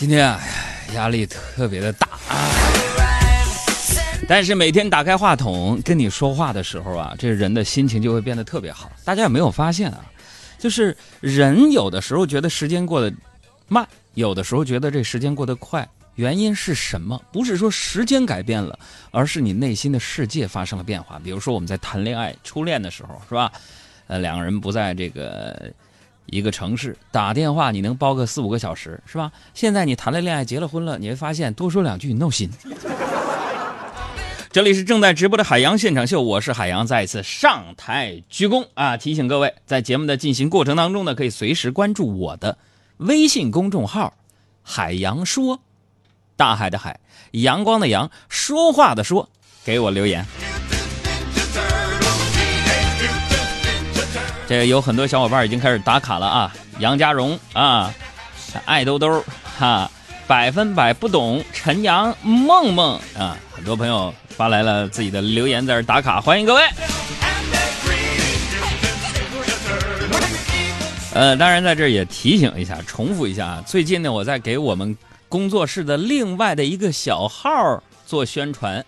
今天啊，压力特别的大啊。但是每天打开话筒跟你说话的时候啊，这人的心情就会变得特别好。大家有没有发现啊？就是人有的时候觉得时间过得慢，有的时候觉得这时间过得快，原因是什么？不是说时间改变了，而是你内心的世界发生了变化。比如说我们在谈恋爱、初恋的时候，是吧？呃，两个人不在这个一个城市，打电话你能包个四五个小时，是吧？现在你谈了恋爱、结了婚了，你会发现多说两句你闹心。这里是正在直播的海洋现场秀，我是海洋，再一次上台鞠躬啊！提醒各位，在节目的进行过程当中呢，可以随时关注我的微信公众号“海洋说”，大海的海，阳光的阳，说话的说，给我留言。这个有很多小伙伴已经开始打卡了啊！杨家荣啊，爱兜兜哈，百分百不懂陈阳梦梦啊，很多朋友发来了自己的留言在这打卡，欢迎各位。呃，当然在这也提醒一下，重复一下啊，最近呢，我在给我们工作室的另外的一个小号做宣传。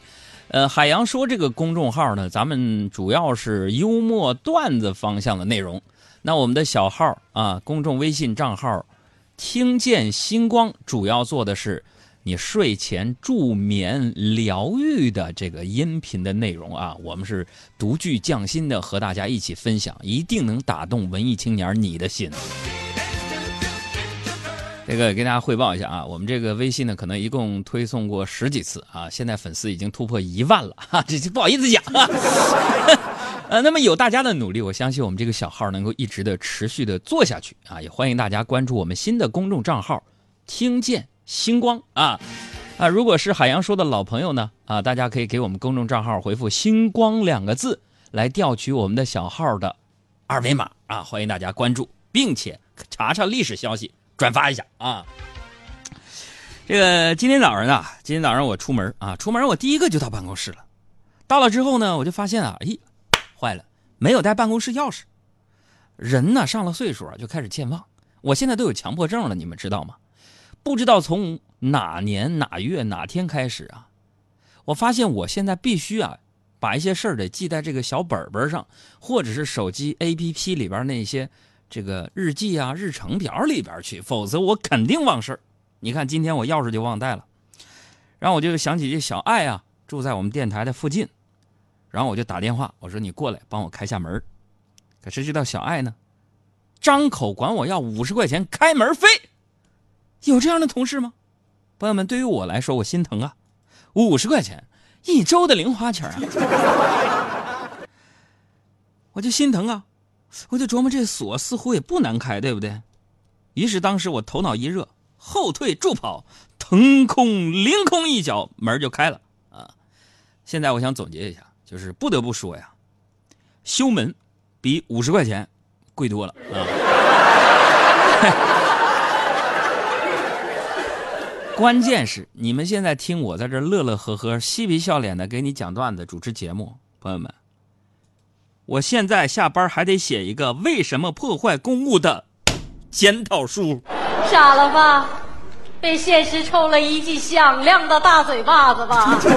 呃，海洋说这个公众号呢，咱们主要是幽默段子方向的内容。那我们的小号啊，公众微信账号“听见星光”，主要做的是你睡前助眠疗愈的这个音频的内容啊。我们是独具匠心的和大家一起分享，一定能打动文艺青年你的心。这个给大家汇报一下啊，我们这个微信呢，可能一共推送过十几次啊，现在粉丝已经突破一万了 哈，这不好意思讲啊。呃，那么有大家的努力，我相信我们这个小号能够一直的持续的做下去啊，也欢迎大家关注我们新的公众账号“听见星光”啊啊，如果是海洋说的老朋友呢啊，大家可以给我们公众账号回复“星光”两个字来调取我们的小号的二维码啊，欢迎大家关注，并且查查历史消息。转发一下啊！这个今天早上呢，今天早上我出门啊，出门我第一个就到办公室了。到了之后呢，我就发现啊，哎，坏了，没有带办公室钥匙。人呢上了岁数啊，就开始健忘。我现在都有强迫症了，你们知道吗？不知道从哪年哪月哪天开始啊，我发现我现在必须啊，把一些事儿得记在这个小本本上，或者是手机 APP 里边那些。这个日记啊、日程表里边去，否则我肯定忘事。你看，今天我钥匙就忘带了，然后我就想起这小爱啊，住在我们电台的附近，然后我就打电话，我说你过来帮我开下门。可谁知道小爱呢，张口管我要五十块钱开门费，有这样的同事吗？朋友们，对于我来说，我心疼啊，五十块钱一周的零花钱啊，我就心疼啊。我就琢磨这锁似乎也不难开，对不对？于是当时我头脑一热，后退助跑，腾空凌空一脚，门就开了啊！现在我想总结一下，就是不得不说呀，修门比五十块钱贵多了啊！关键是你们现在听我在这乐乐呵呵、嬉皮笑脸的给你讲段子、主持节目，朋友们。我现在下班还得写一个为什么破坏公物的检讨书。傻了吧？被现实抽了一记响亮的大嘴巴子吧？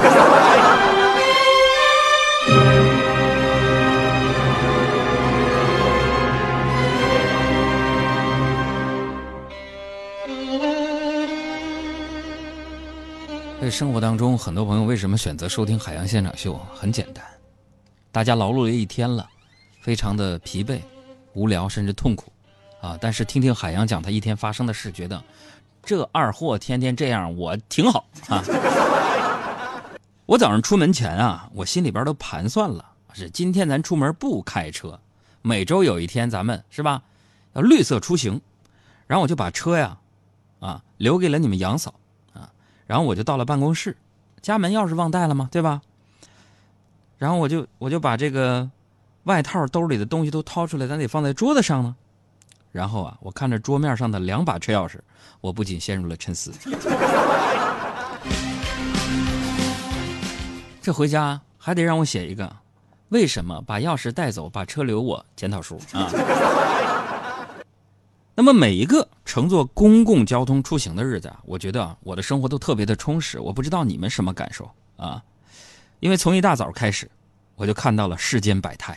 在生活当中，很多朋友为什么选择收听《海洋现场秀》？很简单。大家劳碌了一天了，非常的疲惫、无聊，甚至痛苦，啊！但是听听海洋讲他一天发生的事，觉得这二货天天这样，我挺好啊。我早上出门前啊，我心里边都盘算了，是今天咱出门不开车，每周有一天咱们是吧，要绿色出行，然后我就把车呀，啊，留给了你们杨嫂啊，然后我就到了办公室，家门钥匙忘带了吗？对吧？然后我就我就把这个外套兜里的东西都掏出来，咱得放在桌子上呢。然后啊，我看着桌面上的两把车钥匙，我不仅陷入了沉思。这回家还得让我写一个，为什么把钥匙带走，把车留我？检讨书啊。那么每一个乘坐公共交通出行的日子啊，我觉得啊，我的生活都特别的充实。我不知道你们什么感受啊？因为从一大早开始，我就看到了世间百态。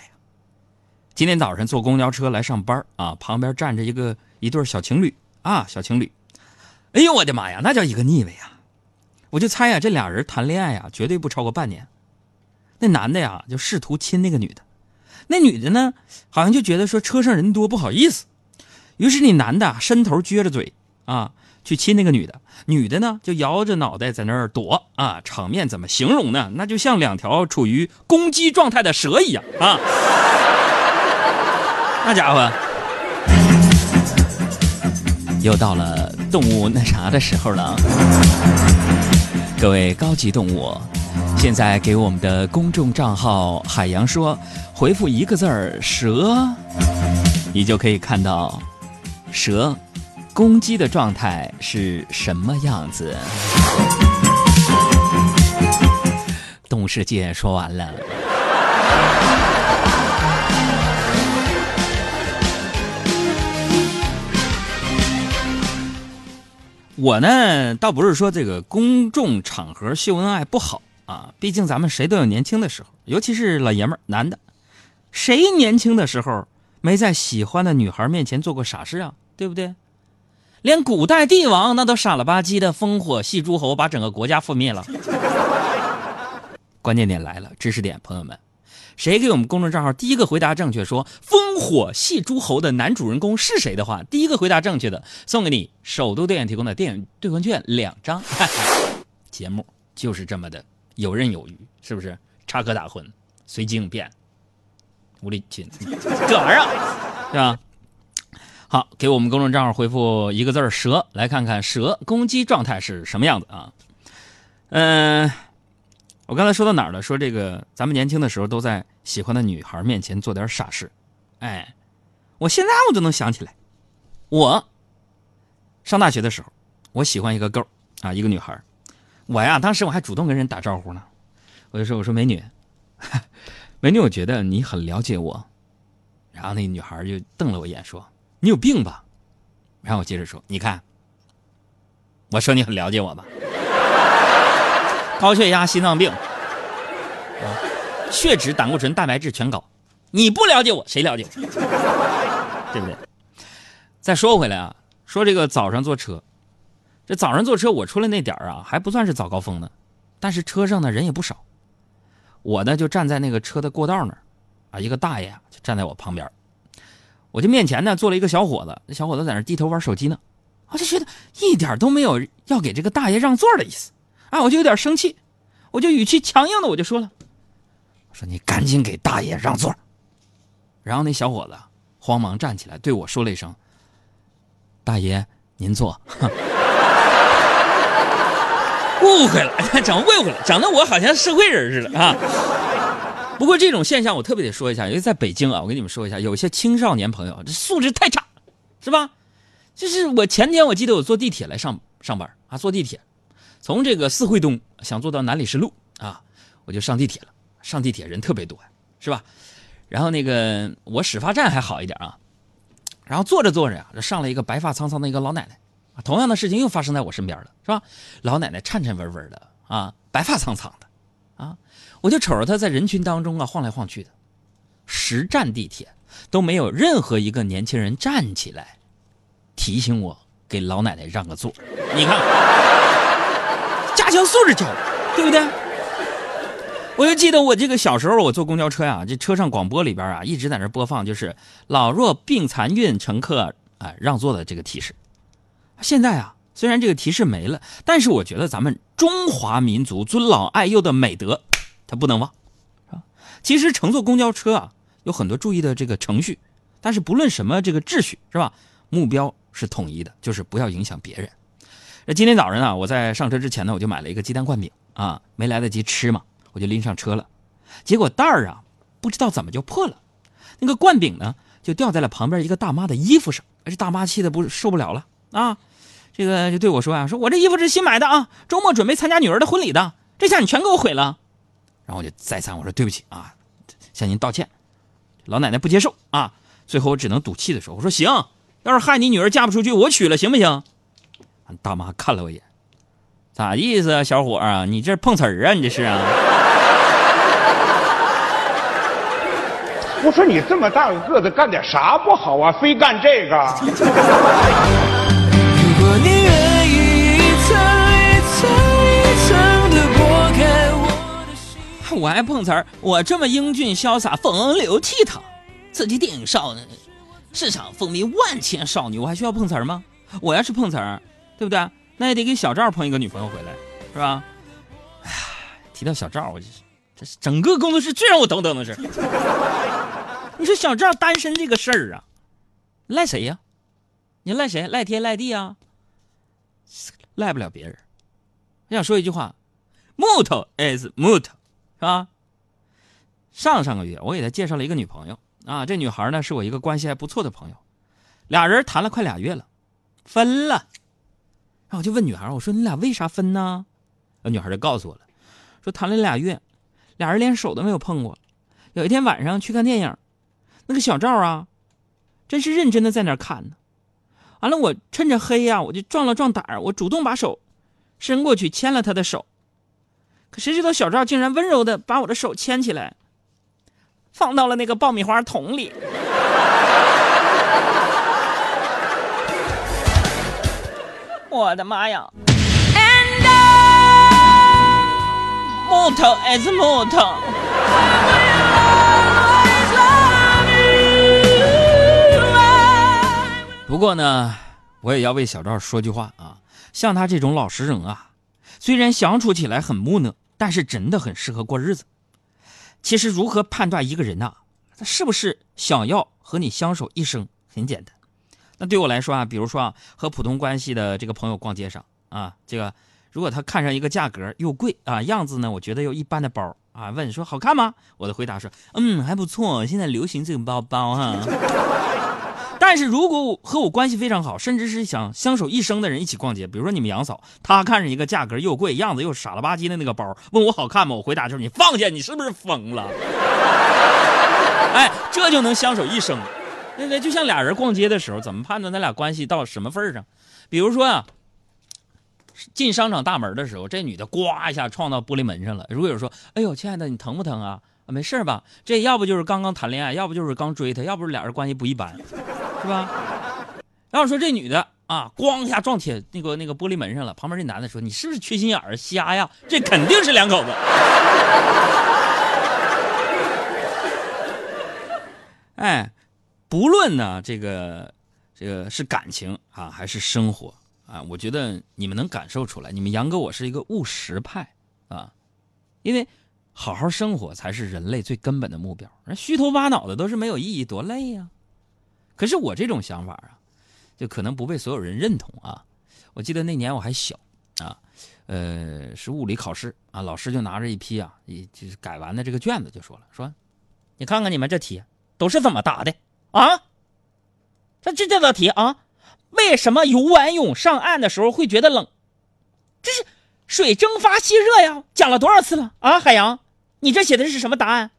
今天早上坐公交车来上班啊，旁边站着一个一对小情侣啊，小情侣。哎呦我的妈呀，那叫一个腻味啊！我就猜呀，这俩人谈恋爱呀，绝对不超过半年。那男的呀，就试图亲那个女的，那女的呢，好像就觉得说车上人多不好意思，于是那男的伸头撅着嘴啊去亲那个女的，女的呢就摇着脑袋在那儿躲啊，场面怎么形容呢？那就像两条处于攻击状态的蛇一样啊！那家伙，又到了动物那啥的时候了！各位高级动物，现在给我们的公众账号“海洋说”回复一个字儿“蛇”，你就可以看到蛇攻击的状态是什么样子。动物世界说完了。我呢，倒不是说这个公众场合秀恩爱不好啊，毕竟咱们谁都有年轻的时候，尤其是老爷们儿，男的，谁年轻的时候没在喜欢的女孩面前做过傻事啊？对不对？连古代帝王那都傻了吧唧的烽火戏诸侯，把整个国家覆灭了。关键点来了，知识点，朋友们。谁给我们公众账号第一个回答正确，说“烽火戏诸侯”的男主人公是谁的话，第一个回答正确的，送给你首都电影提供的电影兑换券两张。节目就是这么的游刃有余，是不是？插科打诨，随机应变，无理取这玩意儿，是吧？好，给我们公众账号回复一个字蛇”，来看看蛇攻击状态是什么样子啊？嗯。我刚才说到哪儿了？说这个，咱们年轻的时候都在喜欢的女孩面前做点傻事，哎，我现在我都能想起来，我上大学的时候，我喜欢一个 girl 啊，一个女孩，我呀，当时我还主动跟人打招呼呢，我就说，我说美女，美女，我觉得你很了解我，然后那女孩就瞪了我一眼，说你有病吧？然后我接着说，你看，我说你很了解我吧。高血压、心脏病，啊，血脂、胆固醇、蛋白质全高，你不了解我，谁了解我？对不对？再说回来啊，说这个早上坐车，这早上坐车，我出来那点啊，还不算是早高峰呢，但是车上呢人也不少，我呢就站在那个车的过道那儿，啊，一个大爷啊就站在我旁边，我就面前呢坐了一个小伙子，那小伙子在那低头玩手机呢，我就觉得一点都没有要给这个大爷让座的意思。啊，我就有点生气，我就语气强硬的我就说了，我说你赶紧给大爷让座。然后那小伙子慌忙站起来对我说了一声：“大爷您坐。” 误会了，整误会了，整的我好像社会人似的啊。不过这种现象我特别得说一下，因为在北京啊，我跟你们说一下，有些青少年朋友这素质太差，是吧？就是我前天我记得我坐地铁来上上班啊，坐地铁。从这个四惠东想坐到南礼士路啊，我就上地铁了。上地铁人特别多，是吧？然后那个我始发站还好一点啊。然后坐着坐着呀，上了一个白发苍苍的一个老奶奶。同样的事情又发生在我身边了，是吧？老奶奶颤颤巍巍的啊，白发苍苍的啊，我就瞅着他在人群当中啊晃来晃去的。十站地铁都没有任何一个年轻人站起来提醒我给老奶奶让个座。你看。加强素质教育，对不对？我就记得我这个小时候，我坐公交车呀，这车上广播里边啊，一直在那播放，就是老弱病残孕乘客啊让座的这个提示。现在啊，虽然这个提示没了，但是我觉得咱们中华民族尊老爱幼的美德，它不能忘，其实乘坐公交车啊，有很多注意的这个程序，但是不论什么这个秩序，是吧？目标是统一的，就是不要影响别人。那今天早上呢，我在上车之前呢，我就买了一个鸡蛋灌饼啊，没来得及吃嘛，我就拎上车了。结果袋儿啊，不知道怎么就破了，那个灌饼呢，就掉在了旁边一个大妈的衣服上。这大妈气的不受不了了啊，这个就对我说啊，说我这衣服是新买的啊，周末准备参加女儿的婚礼的，这下你全给我毁了。然后我就再三我说对不起啊，向您道歉。老奶奶不接受啊，最后我只能赌气的说，我说行，要是害你女儿嫁不出去，我娶了行不行？大妈看了我一眼，咋意思啊，小伙啊？你这碰瓷儿啊？你这是啊？我说你这么大个个子，干点啥不好啊？非干这个？我还碰瓷儿？我这么英俊潇洒、风流倜傥，自己电影少，市场风靡万千少女，我还需要碰瓷儿吗？我要是碰瓷儿，对不对？那也得给小赵碰一个女朋友回来，是吧？哎呀，提到小赵，我这是这是整个工作室最让我头疼的事儿。你说小赵单身这个事儿啊，赖谁呀？你赖谁？赖天赖地啊？赖不了别人。我想说一句话：木头 is 木头，是吧？上上个月我给他介绍了一个女朋友啊，这女孩呢是我一个关系还不错的朋友，俩人谈了快俩月了，分了。然后我就问女孩，我说你俩为啥分呢？那女孩就告诉我了，说谈了俩月，俩人连手都没有碰过。有一天晚上去看电影，那个小赵啊，真是认真的在那看呢。完了，我趁着黑呀、我就壮了壮胆儿，我主动把手伸过去牵了他的手。可谁知道小赵竟然温柔的把我的手牵起来，放到了那个爆米花桶里。我的妈呀！木头 is 木头。不过呢，我也要为小赵说句话啊，像他这种老实人啊，虽然相处起来很木讷，但是真的很适合过日子。其实如何判断一个人呐、他是不是想要和你相守一生，很简单。那对我来说啊，比如说啊，和普通关系的这个朋友逛街上啊，这个如果他看上一个价格又贵啊，样子呢我觉得又一般的包啊，问说好看吗？我的回答说，嗯，还不错，现在流行这个包包哈、但是如果我和我关系非常好，甚至是想相守一生的人一起逛街，比如说你们杨嫂，她看上一个价格又贵、样子又傻了吧唧的那个包，问我好看吗？我回答就是你放下，你是不是疯了？哎，这就能相守一生。对不对？就像俩人逛街的时候，怎么判断他俩关系到什么份儿上？比如说啊，进商场大门的时候，这女的呱一下撞到玻璃门上了。如果有人说：“哎呦，亲爱的，你疼不疼啊？”没事吧？这要不就是刚刚谈恋爱，要不就是刚追她，要不是俩人关系不一般，是吧？要说这女的啊，咣一下撞铁那个那个玻璃门上了，旁边这男的说：“你是不是缺心眼儿瞎呀？”这肯定是两口子。哎，不论呢这个这个是感情啊还是生活啊，我觉得你们能感受出来，你们杨哥我是一个务实派啊，因为好好生活才是人类最根本的目标。那虚头巴脑的都是没有意义，多累呀、可是我这种想法啊，就可能不被所有人认同啊。我记得那年我还小啊，呃，是物理考试啊，老师就拿着一批啊，一就是改完的这个卷子就说了，说你看看你们这题都是怎么答的啊？这这这道题啊，为什么游完泳上岸的时候会觉得冷？这是水蒸发吸热呀！讲了多少次了啊，海洋？你这写的是什么答案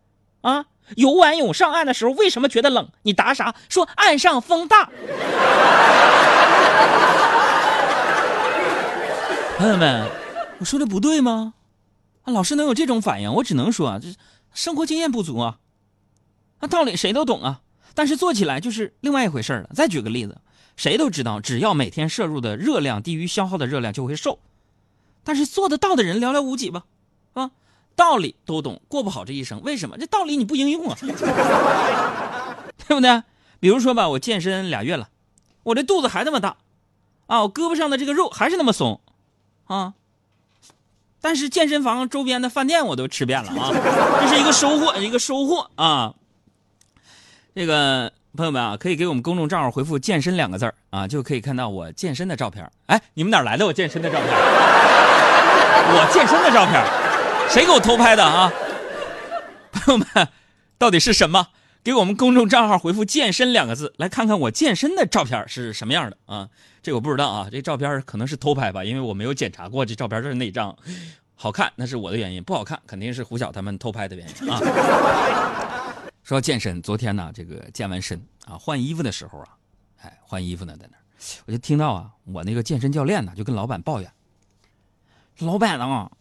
啊？游完泳上岸的时候为什么觉得冷？你答啥？说岸上风大。朋友们，我说的不对吗？啊，老师能有这种反应，我只能说啊，这生活经验不足啊。那道理谁都懂啊，但是做起来就是另外一回事了。再举个例子，谁都知道，只要每天摄入的热量低于消耗的热量就会瘦，但是做得到的人寥寥无几吧？啊，道理都懂，过不好这一生。为什么？这道理你不应用啊，对不对？比如说吧，我健身俩月了，我这肚子还那么大，啊，我胳膊上的这个肉还是那么松，啊。但是健身房周边的饭店我都吃遍了啊，这是一个收获，一个收获啊。这个朋友们啊，可以给我们公众账号回复“健身”两个字儿啊，就可以看到我健身的照片。哎，你们哪来的我健身的照片？我健身的照片，谁给我偷拍的啊？朋友们，到底是什么？给我们公众账号回复“健身”两个字，来看看我健身的照片是什么样的啊？这我不知道啊，这照片可能是偷拍吧，因为我没有检查过这照片是哪张。好看那是我的原因，不好看肯定是胡晓他们偷拍的原因啊。说健身，昨天呢，这个健完身啊，换衣服的时候啊，哎，换衣服呢，在那儿，我就听到啊，我那个健身教练呢就跟老板抱怨，老板啊，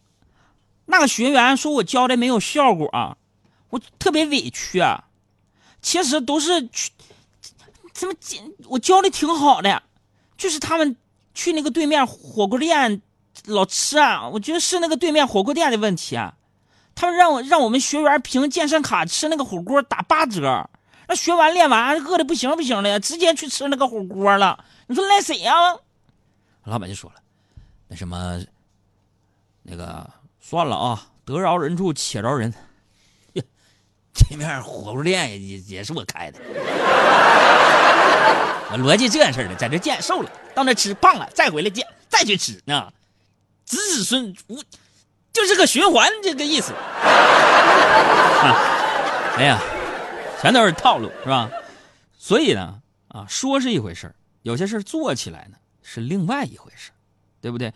那个学员说我教的没有效果、我特别委屈啊。其实都是去，怎么我教的挺好的，就是他们去那个对面火锅店老吃啊，我觉得是那个对面火锅店的问题啊。他们让我让我们学员凭健身卡吃那个火锅打八折，那学完练完饿的不行不行的，直接去吃那个火锅了。你说赖谁呀、老板就说了，那什么，那个算了啊，得饶人处且饶人。呀，这面火锅店也也也是我开的，我逻辑这样式的，在这见瘦了，到那吃胖了，再回来见，再去吃呢，子子孙无。就是个循环，这个意思。啊，哎呀，全都是套路，是吧？所以呢，啊，说是一回事有些事做起来呢是另外一回事对不对？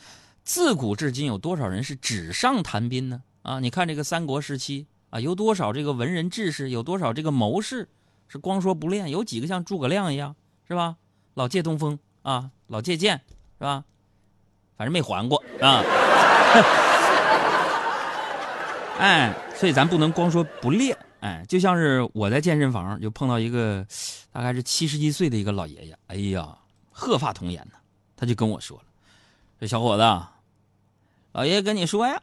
自古至今有多少人是纸上谈兵呢？啊，你看这个三国时期啊，有多少这个文人志士，有多少这个谋士是光说不练？有几个像诸葛亮一样，是吧？老借东风啊，老借剑，是吧？反正没还过啊。哎，所以咱不能光说不练，哎，就像是我在健身房就碰到一个大概是七十一岁的一个老爷爷，哎呀，鹤发童颜呢，他就跟我说了：“这小伙子，老爷爷跟你说呀，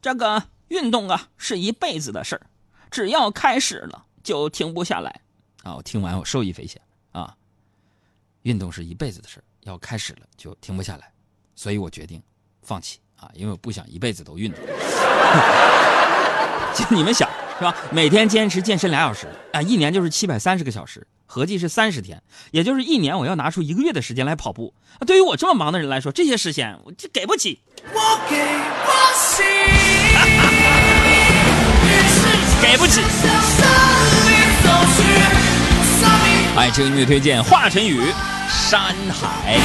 这个运动啊是一辈子的事儿，只要开始了就停不下来。”啊，我听完我受益匪浅啊，运动是一辈子的事儿，要开始了就停不下来，所以我决定放弃。啊，因为我不想一辈子都运动。就你们想是吧？每天坚持健身俩小时啊，一年就是七百三十个小时，合计是三十天，也就是一年我要拿出一个月的时间来跑步。啊，对于我这么忙的人来说，这些时间我就给不起。我 给不起，给不起。爱车音乐推荐华晨宇《山海》。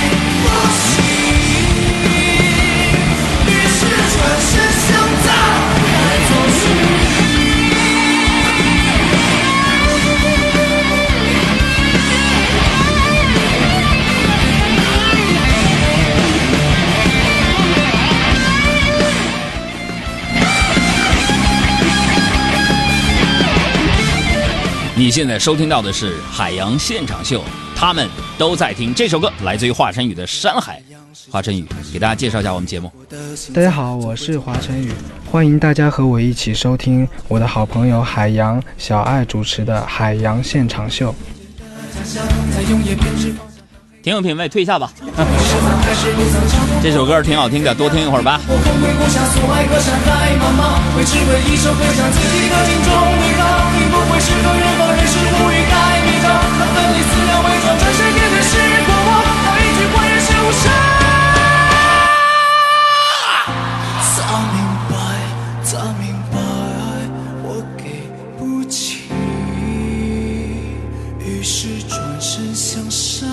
现在收听到的是海洋现场秀，他们都在听这首歌，来自于华晨宇的《山海》。华晨宇给大家介绍一下我们节目。大家好，我是华晨宇，欢迎大家和我一起收听我的好朋友海洋小爱主持的《海洋现场秀》。挺有品味，退下吧。这首歌挺好听的，多听一会儿吧。早明白，早明白，我给不起，于是转身向山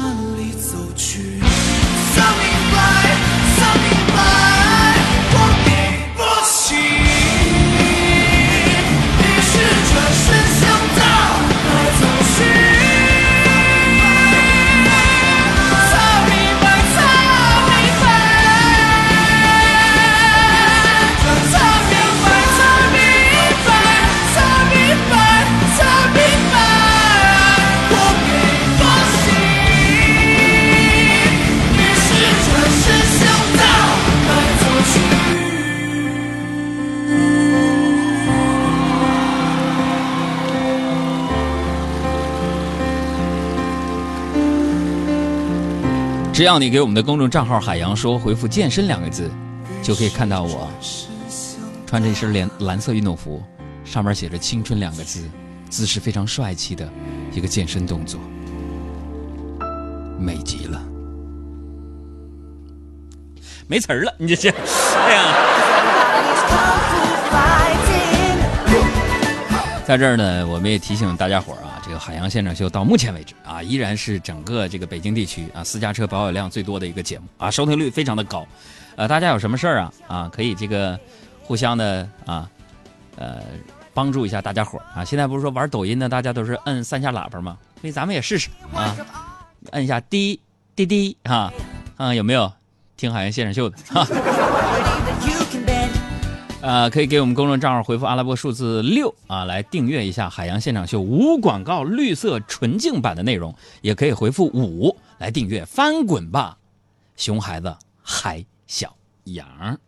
只要你给我们的公众账号“海洋说”回复“健身”两个字，就可以看到我穿着一身蓝蓝色运动服，上面写着“青春”两个字，姿势非常帅气的一个健身动作，美极了。没词儿了，你这是，哎呀。在这儿呢，我们也提醒大家伙儿啊，这个海洋现场秀到目前为止啊，依然是整个这个北京地区啊私家车保有量最多的一个节目啊，收听率非常的高。呃，大家有什么事儿啊啊，可以这个互相的啊呃帮助一下大家伙儿啊。现在不是说玩抖音的，大家都是摁三下喇叭吗？所以咱们也试试啊，摁一下滴滴滴啊，啊有没有听海洋现场秀的？哈。啊，可以给我们公众账号回复阿拉伯数字六啊，来订阅一下海洋现场秀无广告绿色纯净版的内容，也可以回复五来订阅翻滚吧，熊孩子海小羊。